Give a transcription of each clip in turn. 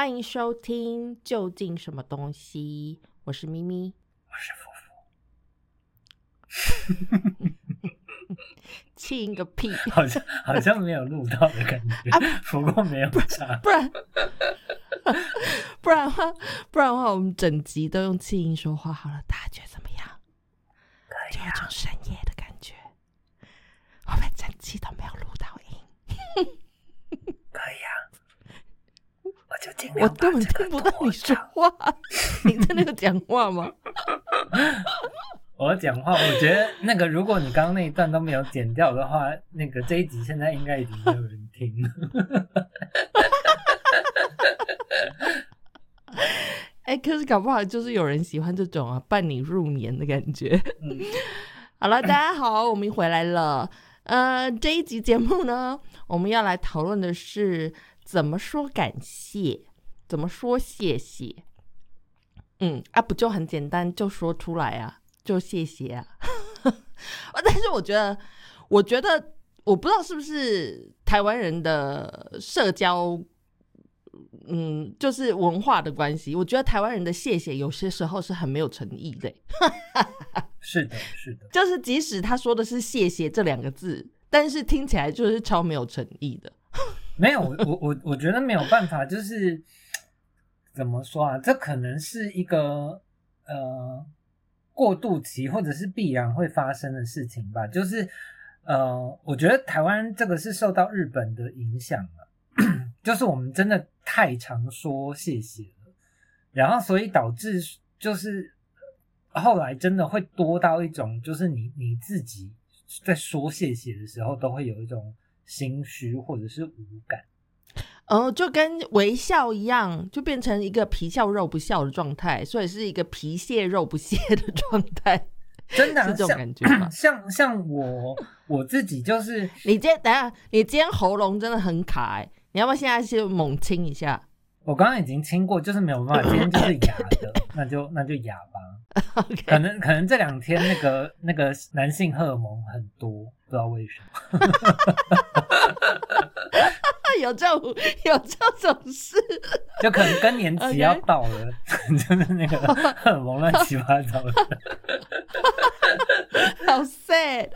欢迎收听《究竟什么东西》，我是咪咪，我是福福。亲个屁！好像好像没有录到的感觉，啊不过没有差。不然不然的话，不然的话，我们整集都用气音说话好了，大家觉得怎么样？就有种深夜的感觉。我们整集都没有录到音，可以啊。我就尽我根本听不到你说话，你真的有讲话吗？我讲话，我觉得那个，如果你刚刚那一段都没有剪掉的话，那个这一集现在应该已经没有人听了。哎，可是搞不好就是有人喜欢这种啊，伴你入眠的感觉。好了，大家好，我们回来了。呃，这一集节目呢，我们要来讨论的是怎么说感谢，怎么说谢谢。嗯啊，不就很简单，就说出来啊。就谢谢啊，但是我觉得，我觉得我不知道是不是台湾人的社交，嗯，就是文化的关系。我觉得台湾人的谢谢有些时候是很没有诚意的。是的，是的，就是即使他说的是谢谢这两个字，但是听起来就是超没有诚意的。没有，我我我觉得没有办法，就是怎么说啊？这可能是一个呃。过渡期或者是必然会发生的事情吧，就是呃，我觉得台湾这个是受到日本的影响了，就是我们真的太常说谢谢了，然后所以导致就是后来真的会多到一种，就是你你自己在说谢谢的时候都会有一种心虚或者是无感。哦，就跟微笑一样，就变成一个皮笑肉不笑的状态，所以是一个皮屑肉不屑的状态，真的是这种感觉吗？像像我我自己就是，你今天等下，你今天喉咙真的很卡哎，你要不要现在先猛清一下？我刚刚已经清过，就是没有办法，今天就是哑的，那就那就哑吧。可能可能这两天那个那个男性荷尔蒙很多，不知道为什么。有这种有这种事，就可能更年期要到了，就是那个荷尔蒙乱七八糟的，好 sad。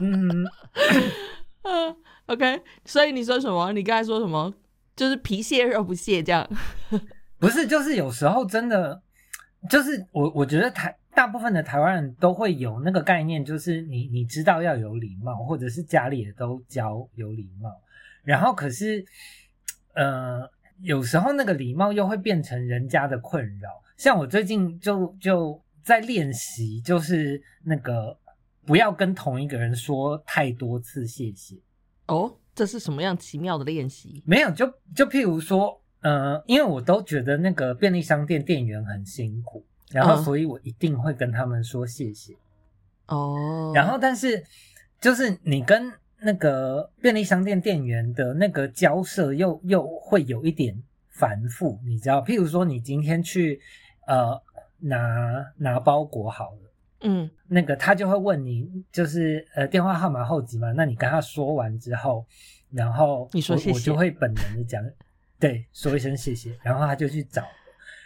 嗯嗯，OK，所以你说什么？你刚才说什么？就是皮屑肉不屑这样？不是，就是有时候真的，就是我我觉得台大部分的台湾人都会有那个概念，就是你你知道要有礼貌，或者是家里也都教有礼貌。然后可是，呃，有时候那个礼貌又会变成人家的困扰。像我最近就就在练习，就是那个不要跟同一个人说太多次谢谢。哦，这是什么样奇妙的练习？没有，就就譬如说，呃，因为我都觉得那个便利商店店员很辛苦，然后所以我一定会跟他们说谢谢。哦，然后但是就是你跟。那个便利商店店员的那个交涉又又会有一点繁复，你知道？譬如说，你今天去呃拿拿包裹好了，嗯，那个他就会问你，就是呃电话号码后几嘛？那你跟他说完之后，然后你说谢谢，我就会本能的讲，对，说一声谢谢，然后他就去找，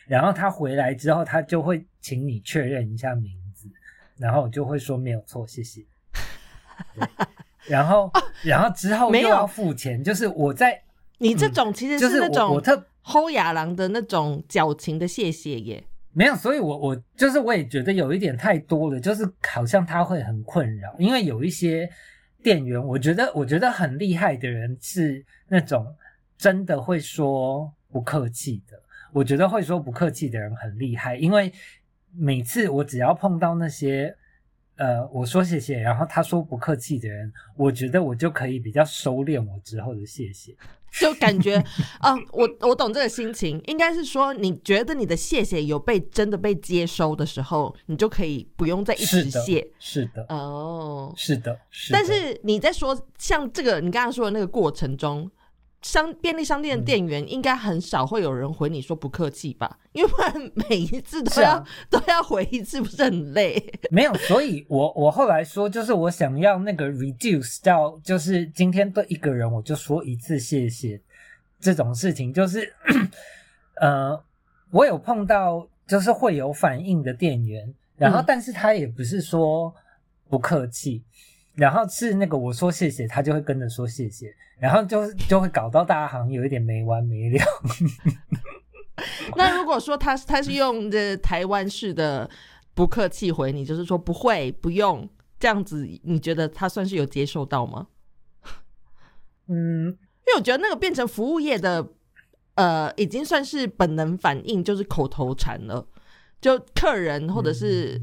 然后他回来之后，他就会请你确认一下名字，然后就会说没有错，谢谢。然后，然后之后又要付钱，就是我在你这种其实是那种我特齁亚郎的那种矫情的谢谢耶，没有，所以我我就是我也觉得有一点太多了，就是好像他会很困扰，因为有一些店员，我觉得我觉得很厉害的人是那种真的会说不客气的，我觉得会说不客气的人很厉害，因为每次我只要碰到那些。呃，我说谢谢，然后他说不客气的人，我觉得我就可以比较收敛我之后的谢谢，就感觉啊，我我懂这个心情，应该是说你觉得你的谢谢有被真的被接收的时候，你就可以不用再一直谢，是的，哦，是的，但是你在说像这个你刚刚说的那个过程中。商便利商店的店员应该很少会有人回你说不客气吧？因为不然 每一次都要都要回一次，不是很累？没有，所以我我后来说，就是我想要那个 reduce 到，就是今天对一个人我就说一次谢谢这种事情，就是呃，我有碰到就是会有反应的店员，然后嗯但是他也不是说不客气，然后是那个我说谢谢，他就会跟着说谢谢，然后就就会搞到大家好像有一点没完没了。那如果说他他是用的台湾式的不客气回你，就是说不会不用这样子，你觉得他算是有接受到吗？嗯，因为我觉得那个变成服务业的，呃，已经算是本能反应，就是口头禅了。就客人或者是、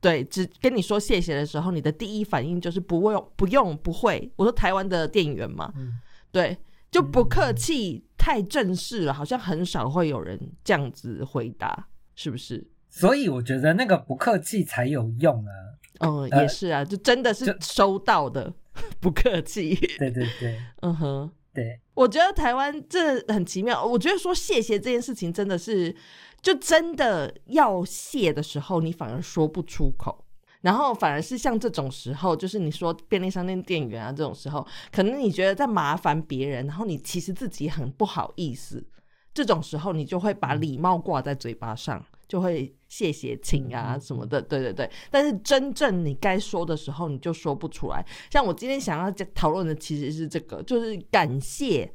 对只跟你说谢谢的时候，你的第一反应就是不用不用不会。我说台湾的店员嘛，嗯对，就不客气，太正式了，好像很少会有人这样子回答，是不是？所以我觉得那个不客气才有用啊。嗯，呃也是啊，就真的是收到的，不客气。对对对嗯哼。对，我觉得台湾这很奇妙。我觉得说谢谢这件事情真的是，就真的要谢的时候，你反而说不出口，然后反而是像这种时候，就是你说便利商店店员啊这种时候，可能你觉得在麻烦别人，然后你其实自己很不好意思，这种时候你就会把礼貌挂在嘴巴上，就会谢谢请啊什么的，对对对。但是真正你该说的时候，你就说不出来。像我今天想要讲讨论的其实是这个，就是感谢。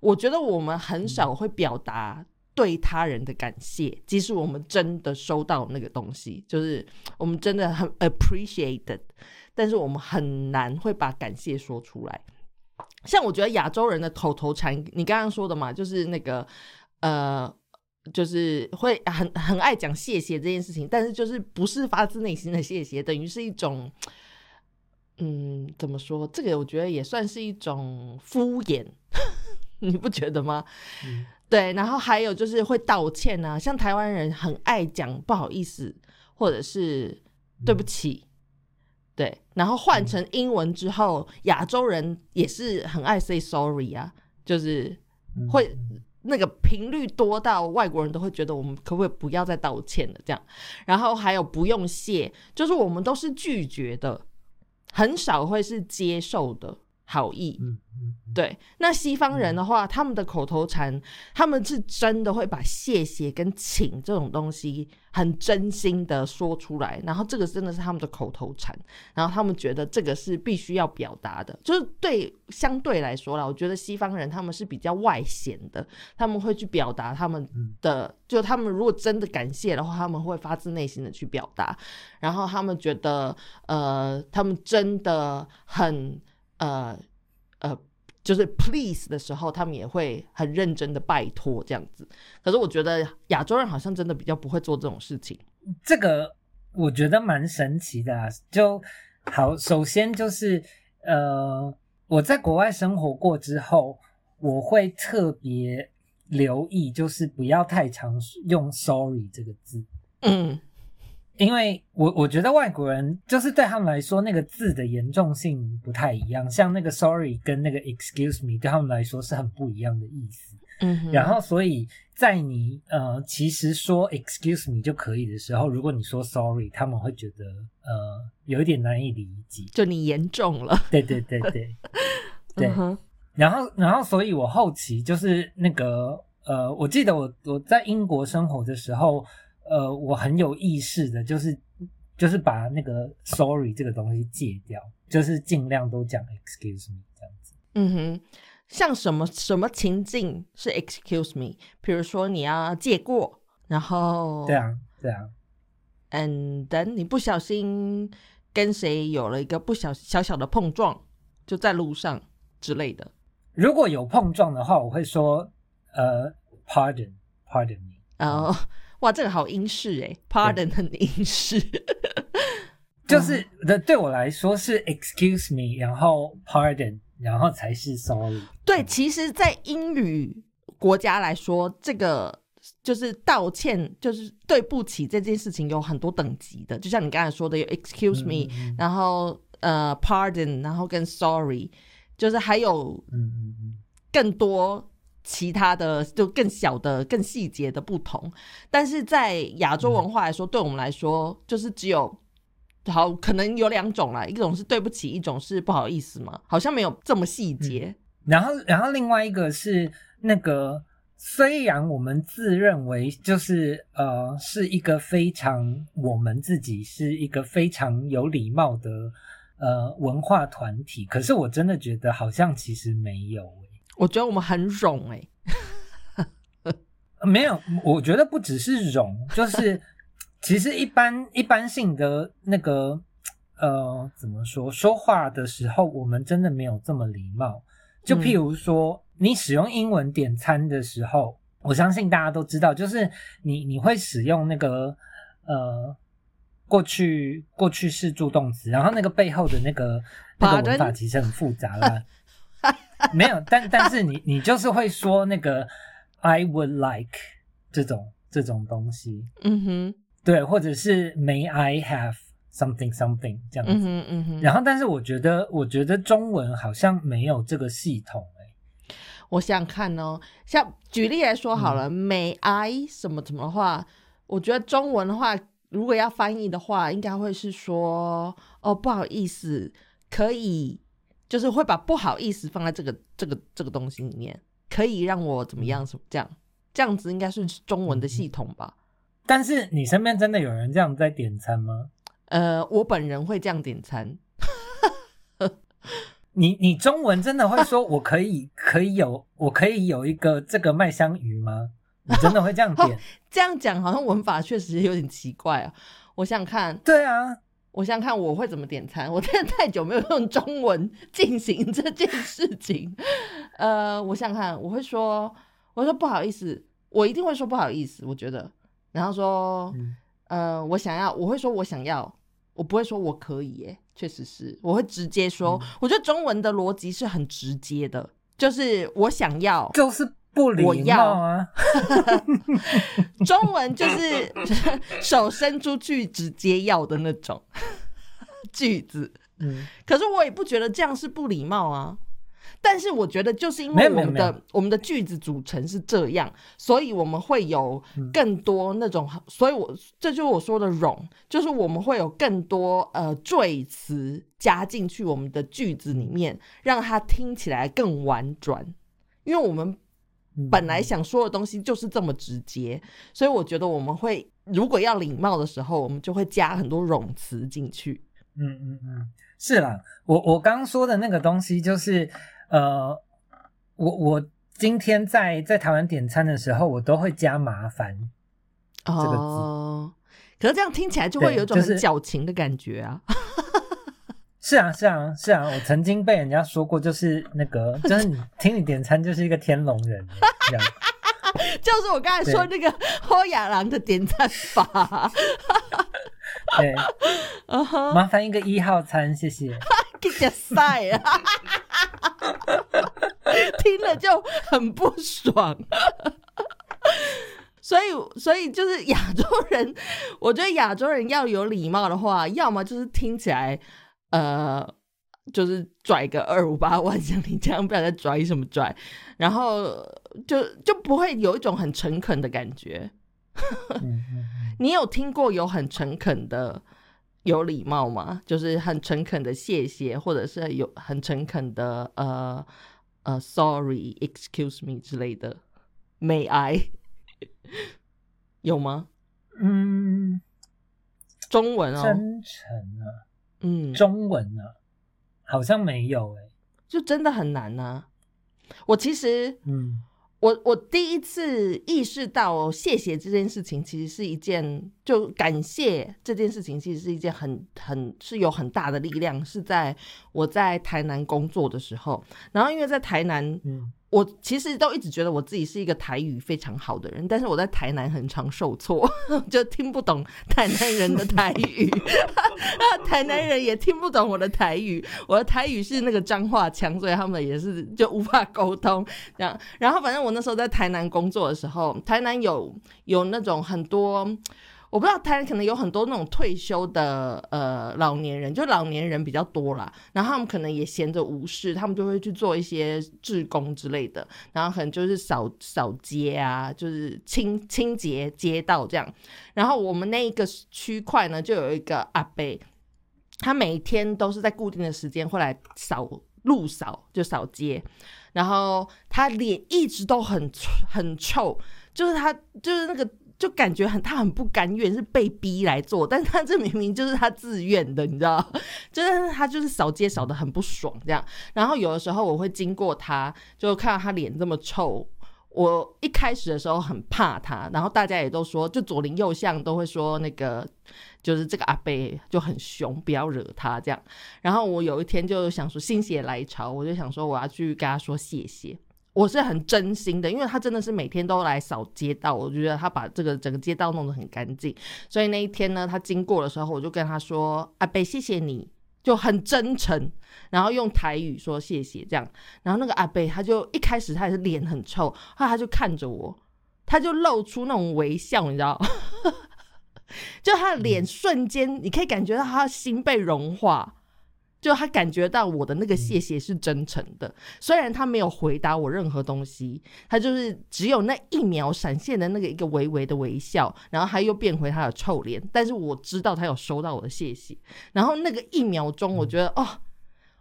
我觉得我们很少会表达对他人的感谢，即使我们真的收到那个东西，就是我们真的很 appreciated，但是我们很难会把感谢说出来。像我觉得亚洲人的口头禅，你刚刚说的嘛，就是那个呃，就是会很很爱讲谢谢这件事情，但是就是不是发自内心的谢谢，等于是一种，嗯，怎么说？这个我觉得也算是一种敷衍，你不觉得吗？嗯对，然后还有就是会道歉啊，像台湾人很爱讲不好意思，或者是对不起。对，然后换成英文之后，亚洲人也是很爱 say sorry 啊，就是嗯会那个频率多到外国人都会觉得我们可不可以不要再道歉了这样。然后还有不用谢，就是我们都是拒绝的，很少会是接受的好意。嗯嗯对，那西方人的话，他们的口头禅，他们是真的会把谢谢跟请这种东西很真心的说出来，然后这个真的是他们的口头禅，然后他们觉得这个是必须要表达的，就是对相对来说啦，我觉得西方人他们是比较外显的，他们会去表达他们嗯。的，就他们如果真的感谢的话，他们会发自内心的去表达，然后他们觉得呃，他们真的很呃呃。就是 please 的时候，他们也会很认真的拜托这样子。可是我觉得亚洲人好像真的比较不会做这种事情。这个我觉得蛮神奇的啊。就好，首先就是呃，我在国外生活过之后，我会特别留意，就是不要太常用 sorry 这个字。嗯因为我我觉得外国人就是对他们来说，那个字的严重性不太一样。像那个 sorry 跟那个 excuse me 对他们来说是很不一样的意思。嗯哼，然后，所以在你呃其实说 excuse me 就可以的时候，如果你说 sorry，他们会觉得呃有一点难以理解。就你严重了。对对对对对。嗯，然后，然后，所以我后期就是那个呃，我记得我我在英国生活的时候，呃，我很有意识的，就是就是把那个 sorry 这个东西戒掉，就是尽量都讲 excuse me 这样子。嗯哼，像什么什么情境是 excuse me？比如说你要借过，然后对啊，对啊，，and then 你不小心跟谁有了一个不小小小的碰撞，就在路上之类的。如果有碰撞的话，我会说呃，pardon pardon me。然后，哇，这个好英式诶 p a r d o n 很英式。就是的，对我来说是 excuse me，然后 pardon，然后才是 sorry。对，其实，在英语国家来说，这个就是道歉，就是对不起这件事情有很多等级的。就像你刚才说的，有 excuse me，、嗯然后呃 pardon，然后跟 sorry，就是还有更多其他的就更小的、更细节的不同。但是在亚洲文化来说，对我们来说，就是只有。好，可能有两种啦，一种是对不起，一种是不好意思嘛，好像没有这么细节。然后然后另外一个是那个虽然我们自认为就是呃是一个非常我们自己是一个非常有礼貌的呃文化团体，可是我真的觉得好像其实没有、我觉得我们很冗哎、呃没有，我觉得不只是容，就是其实一般一般性的那个呃怎么说说话的时候，我们真的没有这么礼貌。就譬如说，你使用英文点餐的时候，我相信大家都知道，就是你你会使用那个呃过去过去式助动词，然后那个背后的那个那个文法其实很复杂啦。没有，但但是你你就是会说那个 I would like 这种这种东西，嗯哼，对，或者是 May I have something something 这样子。嗯哼，嗯哼。然后，但是我觉得，我觉得中文好像没有这个系统、欸，我想想看哦，像举例来说好了、嗯 m a y I 什么什么的话，我觉得中文的话，如果要翻译的话，应该会是说哦，不好意思，可以，就是会把不好意思放在这个这个这个东西里面，可以让我怎么样什么这样，这样子应该是中文的系统吧？但是你身边真的有人这样在点餐吗？呃，我本人会这样点餐，你你中文真的会说我可以 可以有我可以有一个这个麦香鱼吗？你真的会这样点？这样讲好像文法确实有点奇怪啊。我想想看，对啊，我想想看我会怎么点餐。我真的太久没有用中文进行这件事情。呃，我想想看，我会说，我说不好意思，我一定会说不好意思，我觉得。然后说，嗯呃，我想要，我会说我想要，我不会说我可以，耶，确实是，我会直接说。嗯我觉得中文的逻辑是很直接的，就是我想要，就是不礼貌啊。中文就是 手伸出去直接要的那种 句子。嗯，可是我也不觉得这样是不礼貌啊。但是我觉得，就是因为我们的我们的句子组成是这样，所以我们会有嗯更多那种，所以我这就是我说的冗，就是我们会有更多呃赘词加进去我们的句子里面，让它听起来更婉转。因为我们嗯本来想说的东西就是这么直接，所以我觉得我们会如果要礼貌的时候，我们就会加很多冗词进去。嗯嗯嗯，是啦，我我刚刚说的那个东西就是，呃，我我今天在在台湾点餐的时候，我都会加麻烦这。个字哦，可是这样听起来就会有一种很矫情的感觉啊。是啊，是啊，是啊，我曾经被人家说过，就是那个，就是你听你点餐就是一个天龙人这样。就是我刚才说那个欧亚郎的点餐法，对，麻烦一个一号餐，谢谢。给点赛啊，听了就很不爽。所以，所以就是亚洲人，我觉得亚洲人要有礼貌的话，要么就是听起来，呃，就是拽个二五八万，像你这样，不要再拽什么拽，然后就就不会有一种很诚恳的感觉。你有听过有很诚恳的有礼貌吗？就是很诚恳的谢谢，或者是有很诚恳的呃呃 sorry excuse me 之类的，May I 有吗？嗯，中文哦，真诚啊，嗯，中文啊，好像没有哎、就真的很难呐、我其实嗯。我我第一次意识到谢谢这件事情，其实是一件就感谢这件事情，其实是一件很很是有很大的力量，是在我在台南工作的时候，然后因为在台南，嗯我其实都一直觉得我自己是一个台语非常好的人，但是我在台南很常受挫，就听不懂台南人的台语，台南人也听不懂我的台语，我的台语是那个彰化腔，所以他们也是就无法沟通这样。然后反正我那时候在台南工作的时候，台南有有那种很多。我不知道台湾可能有很多那种退休的呃老年人，就老年人比较多啦。然后他们可能也闲着无事，他们就会去做一些志工之类的，然后可能就是扫扫街啊，就是清清洁街道这样。然后我们那一个区块呢，就有一个阿伯，他每天都是在固定的时间会来扫路扫，就扫街，然后他脸一直都很很臭，就是他就是那个。就感觉很，他很不甘愿，是被逼来做，但他这明明就是他自愿的，你知道？就是他就是扫街扫的很不爽这样。然后有的时候我会经过他，就看到他脸这么臭，我一开始的时候很怕他，然后大家也都说，就左邻右巷都会说那个就是这个阿贝就很凶，不要惹他这样。然后我有一天就想说心血来潮，我就想说我要去跟他说谢谢。我是很真心的，因为他真的是每天都来扫街道，我觉得他把这个整个街道弄得很干净。所以那一天呢，他经过的时候，我就跟他说：“阿北，谢谢你，就很真诚，然后用台语说谢谢这样。”然后那个阿贝他就一开始他也是脸很臭，后来他就看着我，他就露出那种微笑，你知道，就他的脸瞬间你可以感觉到他心被融化。就他感觉到我的那个谢谢是真诚的，虽然他没有回答我任何东西，他就是只有那一秒闪现的那个一个微微的微笑，然后他又变回他的臭脸，但是我知道他有收到我的谢谢，然后那个一秒钟，我觉得哦，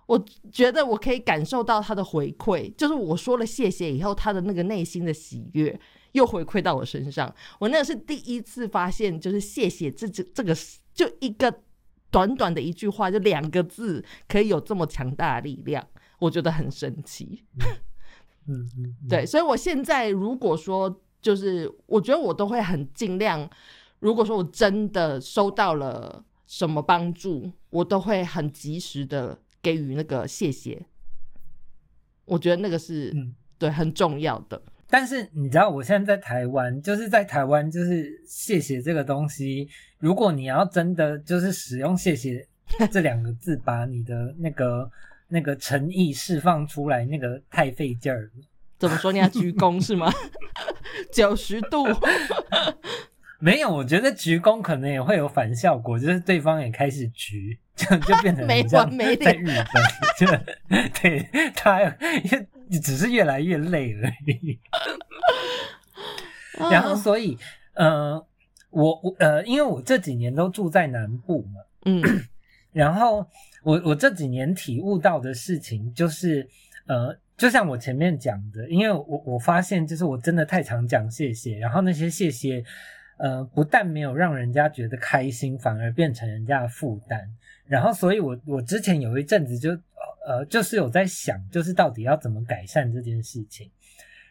我觉得我可以感受到他的回馈，就是我说了谢谢以后，他的那个内心的喜悦又回馈到我身上，我那是第一次发现，就是谢谢这这这个就一个。短短的一句话，就两个字，可以有这么强大的力量，我觉得很神奇。嗯嗯，对，所以我现在如果说，就是我觉得我都会很尽量，如果说我真的收到了什么帮助，我都会很及时的给予那个谢谢。我觉得那个是对很重要的。但是你知道，我现在在台湾，就是在台湾，就是谢谢这个东西。如果你要真的就是使用“谢谢”这两个字，把你的那个那个诚意释放出来，那个太费劲儿了。怎么说？你要鞠躬是吗？九十度？没有，我觉得鞠躬可能也会有反效果，就是对方也开始鞠，就就变成 没完没在日本，就对他也只是越来越累而已。然后，所以，呃，我我呃，因为我这几年都住在南部嘛，嗯，然后我我这几年体悟到的事情就是，呃，就像我前面讲的，因为我我发现就是我真的太常讲谢谢，然后那些谢谢，呃，不但没有让人家觉得开心，反而变成人家的负担。然后，所以我我之前有一阵子就呃，就是有在想，就是到底要怎么改善这件事情。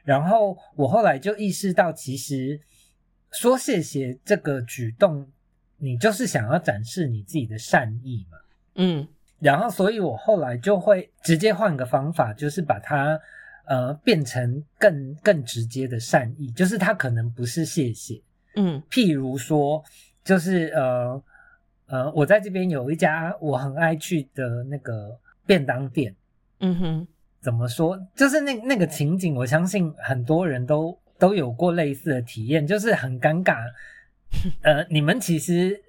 然后我后来就意识到，其实说谢谢这个举动，你就是想要展示你自己的善意嘛。嗯，然后所以我后来就会直接换个方法，就是把它呃变成更更直接的善意，就是它可能不是谢谢。嗯，譬如说，就是呃呃，我在这边有一家我很爱去的那个便当店。嗯哼。怎么说？就是那那个情景，我相信很多人都都有过类似的体验，就是很尴尬。呃，你们其实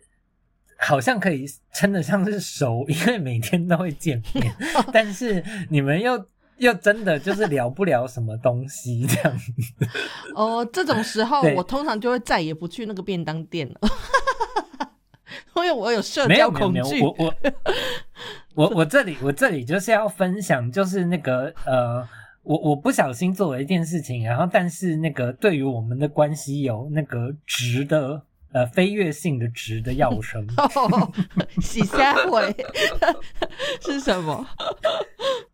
好像可以称得上是熟，因为每天都会见面，但是你们又又真的就是聊不了什么东西这样子。哦，这种时候我通常就会再也不去那个便当店了。因为我有社交恐惧，我我我我这里我这里就是要分享，就是那个呃，我我不小心做了一件事情，然后但是那个对于我们的关系有那个值的呃飞跃性的值的要声，洗下回 是什么？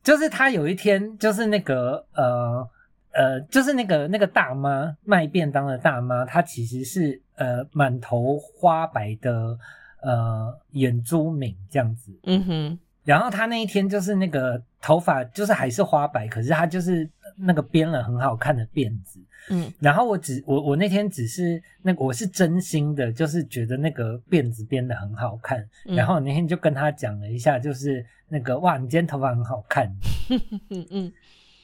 就是他有一天就是那个呃呃，就是那个那个大妈卖便当的大妈，她其实是呃满头花白的。呃，眼珠敏这样子，嗯哼，然后他那一天就是那个头发就是还是花白，可是他就是那个编了很好看的辫子，嗯，然后我只我我那天只是那我是真心的，就是觉得那个辫子编的很好看，然后那天就跟他讲了一下，就是那个哇，你今天头发很好看，嗯 嗯。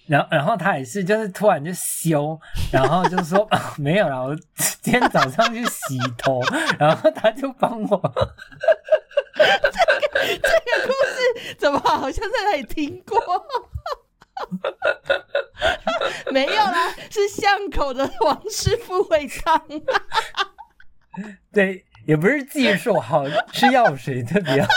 然后，然后他也是，就是突然就羞，然后就说 没有了，我今天早上去洗头，然后他就帮我。这个这个故事怎么好像在哪里听过？没有啦，是巷口的王师傅会唱。对，也不是技术好，是药水特别好。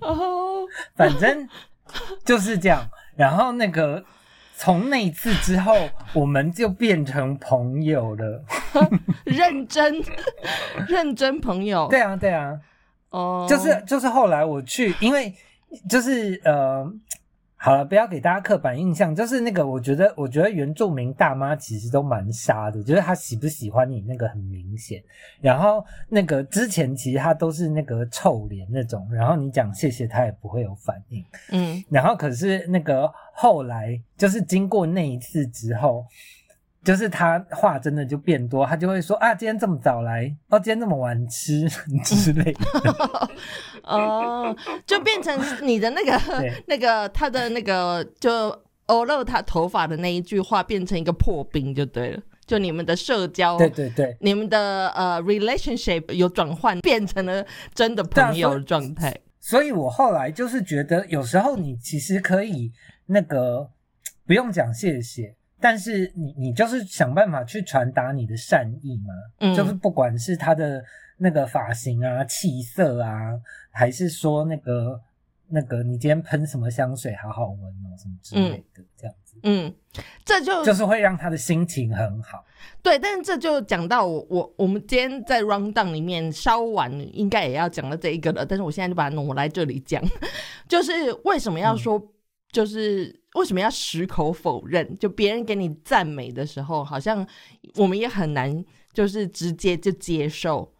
哦，反正就是这样。然后那个从那一次之后，我们就变成朋友了。认真认真朋友，对啊，对啊，哦，就是就是后来我去，因为就是呃。好了，不要给大家刻板印象，就是那个，我觉得，我觉得原住民大妈其实都蛮傻的，就是她喜不喜欢你那个很明显。然后那个之前其实她都是那个臭脸那种，然后你讲谢谢她也不会有反应。嗯，然后可是那个后来就是经过那一次之后。就是他话真的就变多，他就会说啊，今天这么早来，哦，今天这么晚吃 之类的，哦，就变成你的那个 那个他的那个就欧露他头发的那一句话变成一个破冰就对了，就你们的社交，对对对，你们的呃 relationship 有转换，变成了真的朋友的状态。所以我后来就是觉得，有时候你其实可以那个不用讲谢谢。但是你你就是想办法去传达你的善意嘛，嗯，就是不管是他的那个发型啊、气色啊，还是说那个那个你今天喷什么香水好好闻哦，什么之类的这样子，嗯，这就就是会让他的心情很好。对，但是这就讲到我我我们今天在 round down 里面稍晚应该也要讲到这一个了，但是我现在就把它挪来这里讲，就是为什么要说。就是为什么要矢口否认？就别人给你赞美的时候，好像我们也很难，就是直接就接受。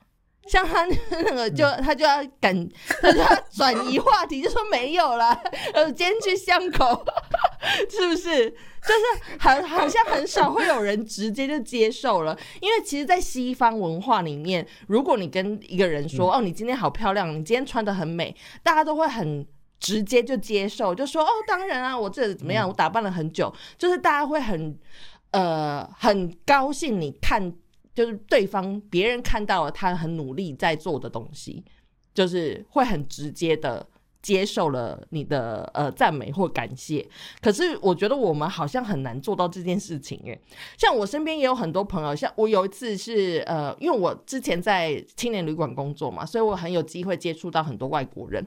像他那个，就他就要赶，他就要转移话题，就说没有了，呃，今天去巷口，是不是？就是很好像很少会有人直接就接受了，因为其实，在西方文化里面，如果你跟一个人说，哦，你今天好漂亮，你今天穿的很美，大家都会很。直接就接受，就说哦，当然啊，我这怎么样？我打扮了很久，就是大家会很呃很高兴，你看就是对方别人看到了他很努力在做的东西，就是会很直接的。接受了你的呃赞美或感谢，可是我觉得我们好像很难做到这件事情诶。像我身边也有很多朋友，像我有一次是呃，因为我之前在青年旅馆工作嘛，所以我很有机会接触到很多外国人。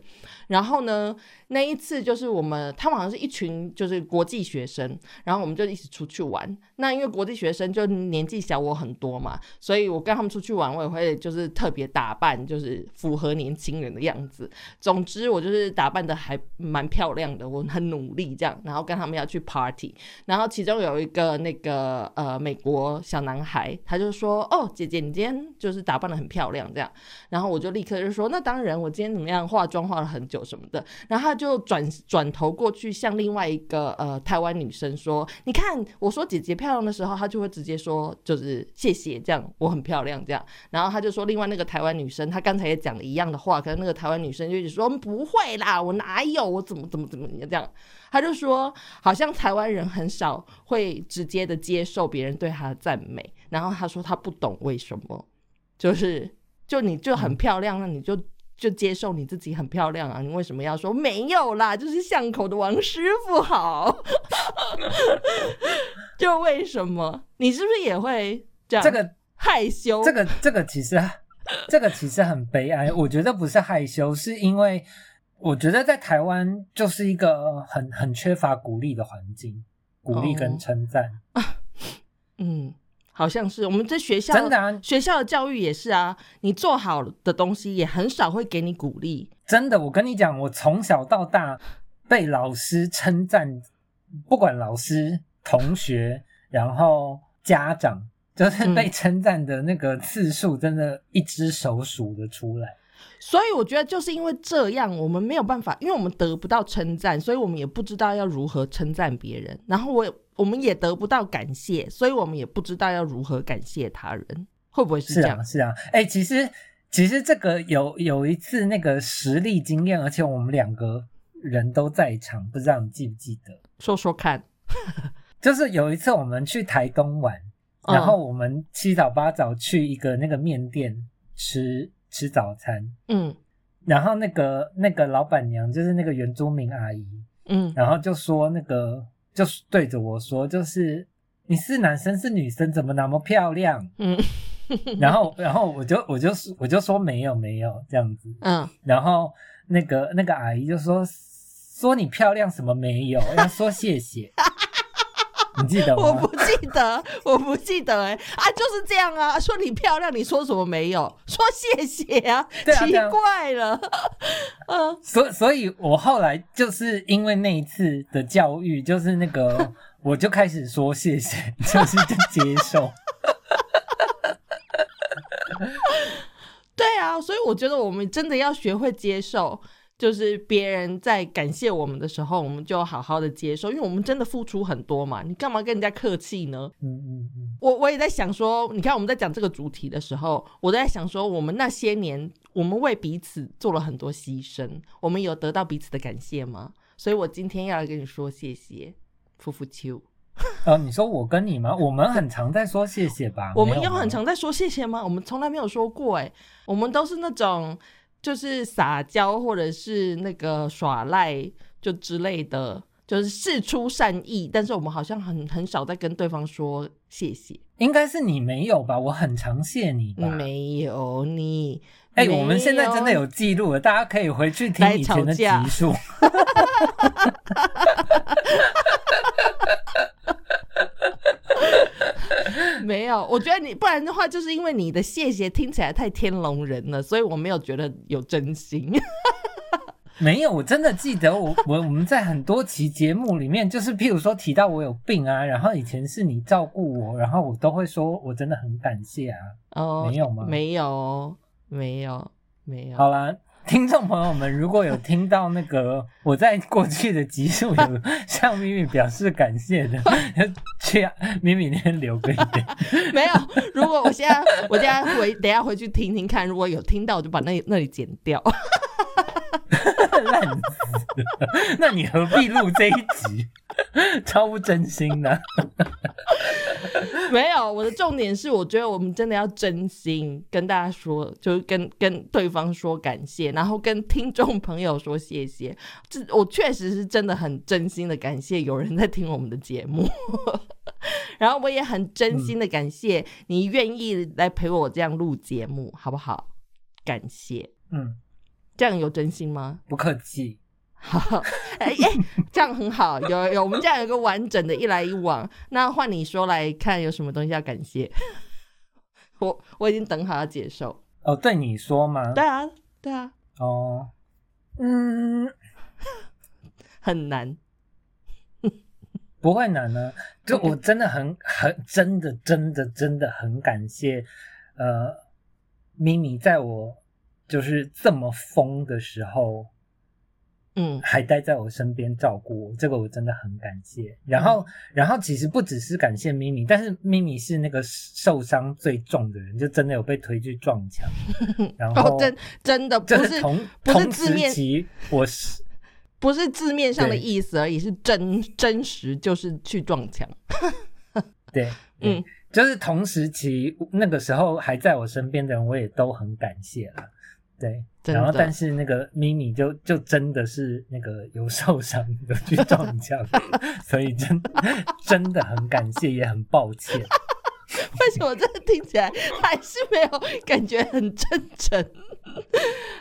然后呢，那一次就是我们他们好像是一群就是国际学生，然后我们就一起出去玩。那因为国际学生就年纪小我很多嘛，所以我跟他们出去玩，我也会就是特别打扮，就是符合年轻人的样子。总之，我就是。打扮的还蛮漂亮的，我很努力这样，然后跟他们要去 party，然后其中有一个那个呃美国小男孩，他就说：“哦，姐姐，你今天就是打扮的很漂亮这样。”然后我就立刻就说：“那当然，我今天怎么样化妆化了很久什么的。”然后他就转转头过去向另外一个呃台湾女生说：“你看，我说姐姐漂亮的时候，他就会直接说就是谢谢这样，我很漂亮这样。”然后他就说另外那个台湾女生，她刚才也讲了一样的话，可是那个台湾女生就一直说：“不会。”啦，我哪有？我怎么怎么怎么这样？他就说，好像台湾人很少会直接的接受别人对他的赞美。然后他说他不懂为什么，就是就你就很漂亮，那你就就接受你自己很漂亮啊？你为什么要说没有啦？就是巷口的王师傅好，就为什么？你是不是也会这样？这个害羞？这个这个其实这个其实很悲哀。我觉得不是害羞，是因为。我觉得在台湾就是一个很很缺乏鼓励的环境，鼓励跟称赞。嗯，好像是我们在学校真的学校的教育也是啊，你做好的东西也很少会给你鼓励。真的，我跟你讲，我从小到大被老师称赞，不管老师、同学，然后家长，就是被称赞的那个次数，真的一只手数得出来。所以我觉得就是因为这样，我们没有办法，因为我们得不到称赞，所以我们也不知道要如何称赞别人。然后我我们也得不到感谢，所以我们也不知道要如何感谢他人。会不会是这样？是啊，哎，其实其实这个有有一次那个实力经验，而且我们两个人都在场，不知道你记不记得？说说看。就是有一次我们去台东玩，然后我们七早八早去一个那个面店吃。吃早餐，嗯，然后那个那个老板娘就是那个原住民阿姨，嗯，然后就说那个就对着我说，就是你是男生是女生，怎么那么漂亮？嗯，然后然后我就我就我就说没有没有这样子，嗯，然后那个那个阿姨就说说你漂亮什么没有，要说谢谢。你记得吗？我不记得，我不记得哎、啊，就是这样啊。说你漂亮，你说什么没有？说谢谢啊，奇怪了。嗯，所所以，我后来就是因为那一次的教育，就是那个，我就开始说谢谢，就是就接受。对啊，所以我觉得我们真的要学会接受，就是别人在感谢我们的时候，我们就好好的接受，因为我们真的付出很多嘛。你干嘛跟人家客气呢？嗯嗯嗯，我我也在想说，你看我们在讲这个主题的时候，我在想说，我们那些年我们为彼此做了很多牺牲，我们有得到彼此的感谢吗？所以我今天要来跟你说谢谢，夫妇秋。呃，你说我跟你吗？我们很常在说谢谢吧？我们有很常在说谢谢吗？我们从来没有说过哎、我们都是那种就是撒娇或者是那个耍赖就之类的，就是事出善意，但是我们好像很很少在跟对方说谢谢。应该是你没有吧？我很常谢你吧？没有你，哎、我们现在真的有记录了，大家可以回去听以前的集数。没有，我觉得你不然的话，就是因为你的谢谢听起来太天龙人了，所以我没有觉得有真心。没有，我真的记得我 我我们在很多期节目里面，就是譬如说提到我有病啊，然后以前是你照顾我，然后我都会说我真的很感谢啊。哦，没有吗没有，没有，没有。好啦，听众朋友们，如果有听到那个 我在过去的集数有向咪咪表示感谢的，去咪咪那边留个言。没有。如果我现在，我现在回，等下回去听听看，如果有听到，我就把那那里剪掉。烂死！那你何必录这一集？超不真心的。没有，我的重点是，我觉得我们真的要真心跟大家说，就是跟跟对方说感谢，然后跟听众朋友说谢谢。这我确实是真的很真心的感谢有人在听我们的节目，然后我也很真心的感谢你愿意来陪我这样录节目，好不好？感谢，嗯，这样有真心吗？不客气。好，哎、哎，这样很好，有有，我们这样有一个完整的一来一往。那换你说来看，有什么东西要感谢？我我已经等好要接受。哦，对你说吗？对啊，对啊，哦，嗯，很难。不会难呢。就我真的很很真的真的真的很感谢，呃，咪咪在我就是这么疯的时候，嗯还待在我身边照顾我，这个我真的很感谢。然后，然后其实不只是感谢咪咪，但是咪咪是那个受伤最重的人，就真的有被推去撞墙。然后哦，真真的不就是同不是同字面时期，我是 不是字面上的意思而已，是真真实就是去撞墙。对，嗯嗯，就是同时期那个时候还在我身边的人，我也都很感谢啦。对，然后但是那个咪咪就就真的是那个有受伤有去撞墙，所以真真的很感谢，也很抱歉。为什么这听起来还是没有感觉很真诚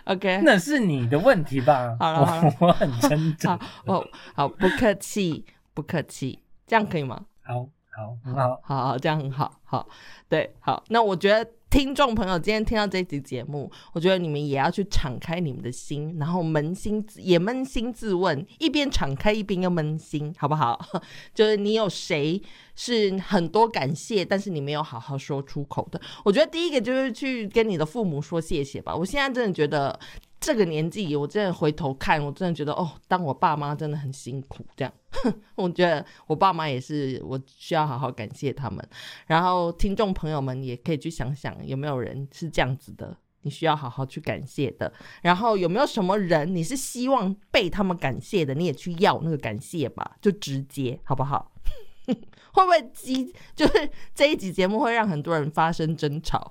？OK，那是你的问题吧？好了好了我我很真诚好。，哦，好，不客气，不客气，这样可以吗？好好很好，好好，这样很好，好，对，好。那我觉得听众朋友今天听到这集节目，我觉得你们也要去敞开你们的心，然后扪心也扪心自问，一边敞开一边又扪心，好不好？就是你有谁是很多感谢，但是你没有好好说出口的？我觉得第一个就是去跟你的父母说谢谢吧。我现在真的觉得。这个年纪，我真的回头看，我真的觉得哦，当我爸妈真的很辛苦。这样，我觉得我爸妈也是，我需要好好感谢他们。然后听众朋友们也可以去想想，有没有人是这样子的，你需要好好去感谢的。然后有没有什么人你是希望被他们感谢的，你也去要那个感谢吧，就直接好不好？会不会激？就是这一集节目会让很多人发生争吵，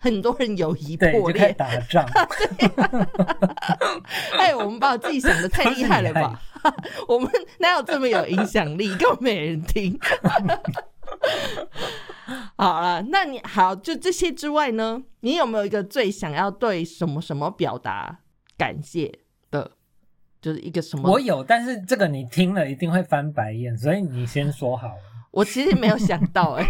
很多人友谊对，破裂。打仗。哎，我们把自己想的太厉害了吧？我们哪有这么有影响力？根本没人听。好了，那你好，就这些之外呢，你有没有一个最想要对什么什么表达感谢的就是一个什么？我有，但是这个你听了一定会翻白眼，所以你先说好了。我其实没有想到，哎，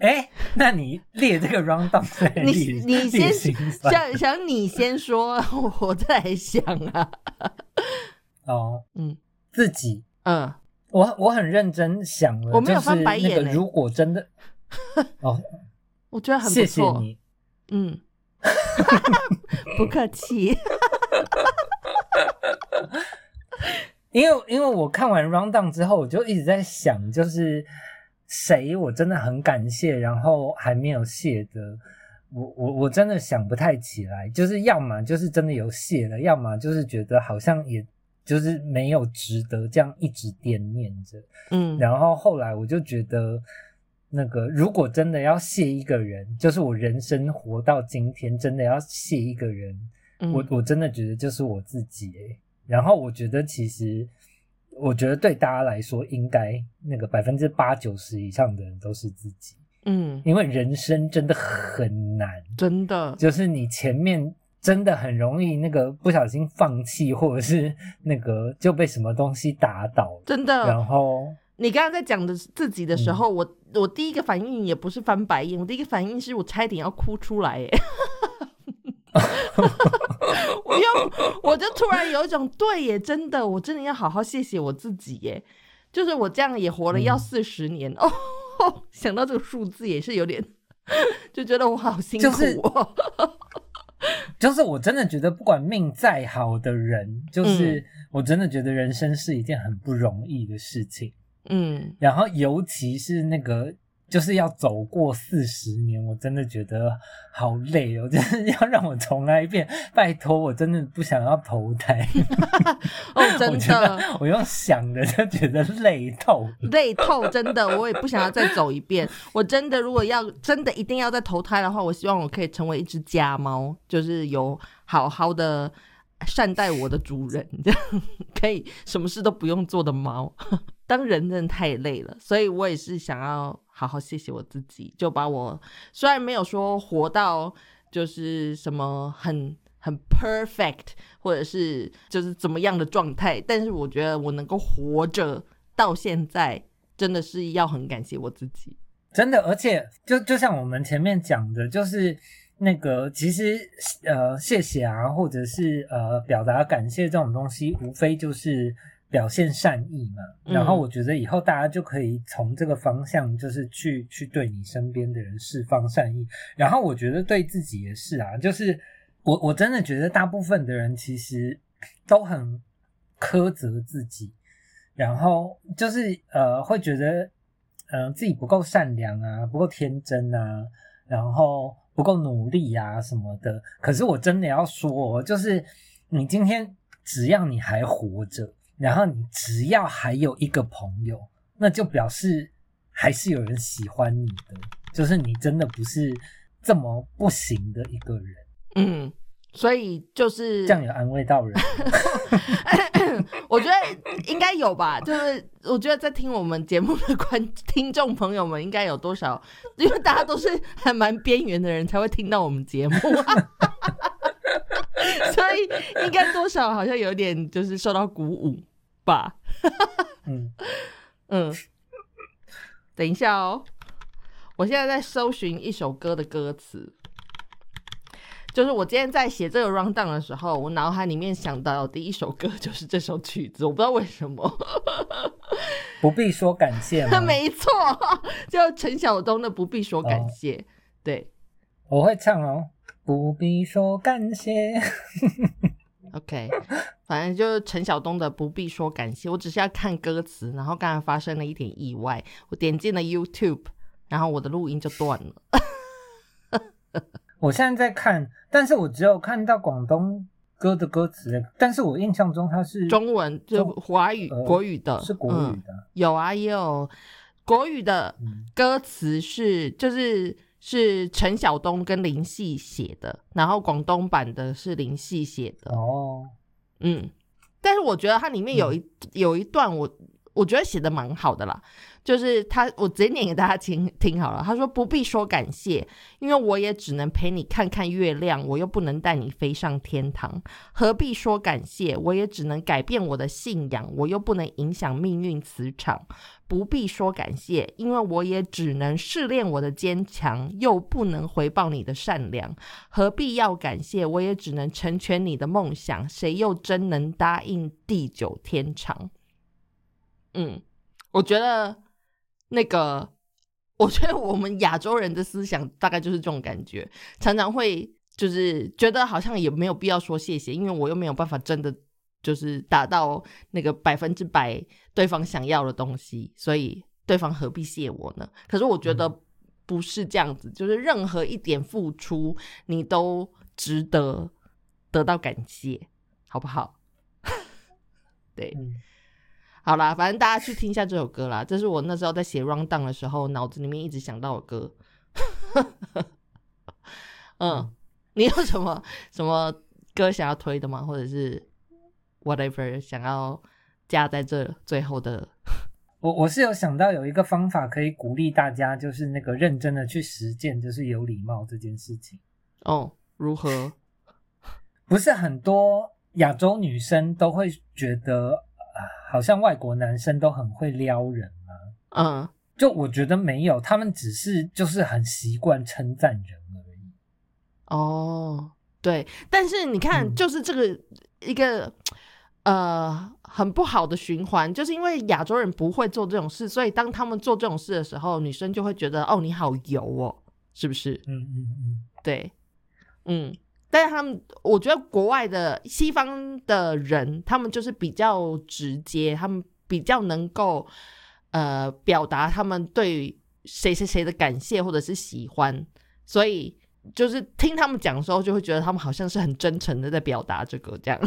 哎，那你列这个 round down，你你先想想，你先说，我再来想啊。哦，嗯，自己，嗯，我我很认真想了，我没有翻白眼。如果真的，哦，我觉得很谢谢你，嗯，不客气。因为因为我看完 round down 之后，我就一直在想，就是谁我真的很感谢，然后还没有谢的，我我我真的想不太起来。就是要么就是真的有谢了，要么就是觉得好像也就是没有值得这样一直惦念着。嗯，然后后来我就觉得，那个如果真的要谢一个人，就是我人生活到今天真的要谢一个人。我我真的觉得就是我自己诶，然后我觉得其实，我觉得对大家来说，应该那个百分之八九十以上的人都是自己，嗯，因为人生真的很难，真的，就是你前面真的很容易那个不小心放弃，或者是那个就被什么东西打倒，真的。然后你刚刚在讲的自己的时候，我我第一个反应也不是翻白眼，我第一个反应是我差一点要哭出来，哎。我又，我就突然有一种对耶，真的，我真的要好好谢谢我自己耶。就是我这样也活了要四十年哦，想到这个数字也是有点，就觉得我好辛苦。就是我真的觉得，不管命再好的人，就是我真的觉得人生是一件很不容易的事情。嗯，然后尤其是那个。就是要走过四十年，我真的觉得好累哦！就是要让我重来一遍，拜托，我真的不想要投胎。哦，真的，我用想的就觉得累透，累透，真的，我也不想要再走一遍。我真的，如果要真的一定要再投胎的话，我希望我可以成为一只家猫，就是有好好的善待我的主人，这样可以什么事都不用做的猫。当人真的太累了，所以我也是想要。好好谢谢我自己，就把我虽然没有说活到就是什么很很 perfect，或者是就是怎么样的状态，但是我觉得我能够活着到现在，真的是要很感谢我自己。真的，而且就就像我们前面讲的，就是那个其实呃谢谢啊，或者是呃表达感谢这种东西，无非就是。表现善意嘛，然后我觉得以后大家就可以从这个方向，就是去去对你身边的人释放善意。然后我觉得对自己也是啊，就是我我真的觉得大部分的人其实都很苛责自己，然后就是呃会觉得呃自己不够善良啊，不够天真啊，然后不够努力啊什么的。可是我真的要说，就是你今天只要你还活着。然后你只要还有一个朋友，那就表示还是有人喜欢你的，就是你真的不是这么不行的一个人。嗯，所以就是这样有安慰到人。我觉得应该有吧，就是我觉得在听我们节目的观 听众朋友们应该有多少，因为大家都是还蛮边缘的人才会听到我们节目。所以应该多少好像有点就是受到鼓舞吧。嗯 嗯，等一下哦，我现在在搜寻一首歌的歌词，就是我今天在写这个 rundown 的时候，我脑海里面想到第一首歌就是这首曲子，我不知道为什么。不必说感谢吗？没错，就陈晓东的《不必说感谢》。对，我会唱哦。不必说感谢。OK，反正就是陈晓东的《不必说感谢》，我只是要看歌词。然后刚才发生了一点意外，我点进了 YouTube，然后我的录音就断了。我现在在看，但是我只有看到广东歌的歌词，但是我印象中它是中文，就华语国语的，是国语的。有啊，也有国语的歌词是就是。是陈晓东跟林夕写的，然后广东版的是林夕写的。哦，嗯，但是我觉得它里面有一有一段，我我觉得写的蛮好的啦。就是他，我直接念给大家听听好了。他说：“不必说感谢，因为我也只能陪你看看月亮，我又不能带你飞上天堂。何必说感谢？我也只能改变我的信仰，我又不能影响命运磁场。不必说感谢，因为我也只能试炼我的坚强，又不能回报你的善良。何必要感谢？我也只能成全你的梦想，谁又真能答应地久天长？嗯，我觉得。”那个，我觉得我们亚洲人的思想大概就是这种感觉，常常会就是觉得好像也没有必要说谢谢，因为我又没有办法真的就是达到那个百分之百对方想要的东西，所以对方何必谢我呢？可是我觉得不是这样子，就是任何一点付出，你都值得得到感谢，好不好？对。好啦，反正大家去听一下这首歌啦。这是我那时候在写 round down 的时候，脑子里面一直想到的歌。嗯，你有什么什么歌想要推的吗？或者是 whatever 想要加在这最后的？我我是有想到有一个方法可以鼓励大家，就是那个认真的去实践，就是有礼貌这件事情。哦，如何？不是很多亚洲女生都会觉得。好像外国男生都很会撩人吗，嗯，就我觉得没有，他们只是就是很习惯称赞人而已。哦，对，但是你看，就是这个一个呃很不好的循环，就是因为亚洲人不会做这种事，所以当他们做这种事的时候，女生就会觉得哦你好油哦，是不是？嗯嗯嗯，对，嗯。但是他们，我觉得国外的西方的人，他们就是比较直接，他们比较能够呃表达他们对谁谁谁的感谢或者是喜欢，所以就是听他们讲的时候，就会觉得他们好像是很真诚的在表达这个，这样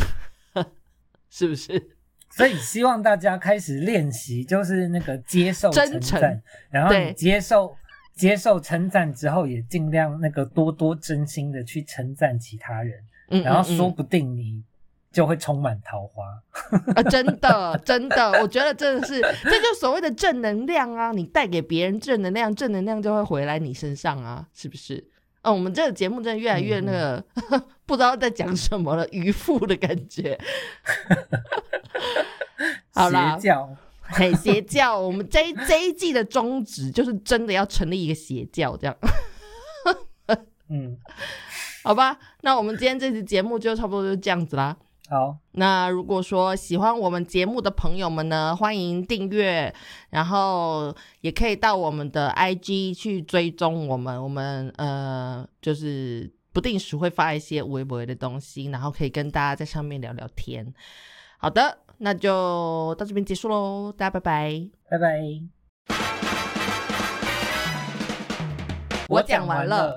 是不是？所以希望大家开始练习，就是那个接受真诚，然后你接受。接受称赞之后，也尽量那个多多真心的去称赞其他人，然后说不定你就会充满桃花啊！真的，真的，我觉得真的是，这就所谓的正能量啊！你带给别人正能量，正能量就会回来你身上啊，是不是？哦，我们这个节目真的越来越那个 不知道在讲什么了，渔夫的感觉。好啦。嘿，邪教！我们这这一季的宗旨就是真的要成立一个邪教，这样。嗯，好吧，那我们今天这期节目就差不多就这样子啦。好，那如果说喜欢我们节目的朋友们呢，欢迎订阅，然后也可以到我们的 IG 去追踪我们。我们呃，就是不定时会发一些微博的东西，然后可以跟大家在上面聊聊天。好的。那就到这边结束喽，大家拜拜，拜拜。我讲完了。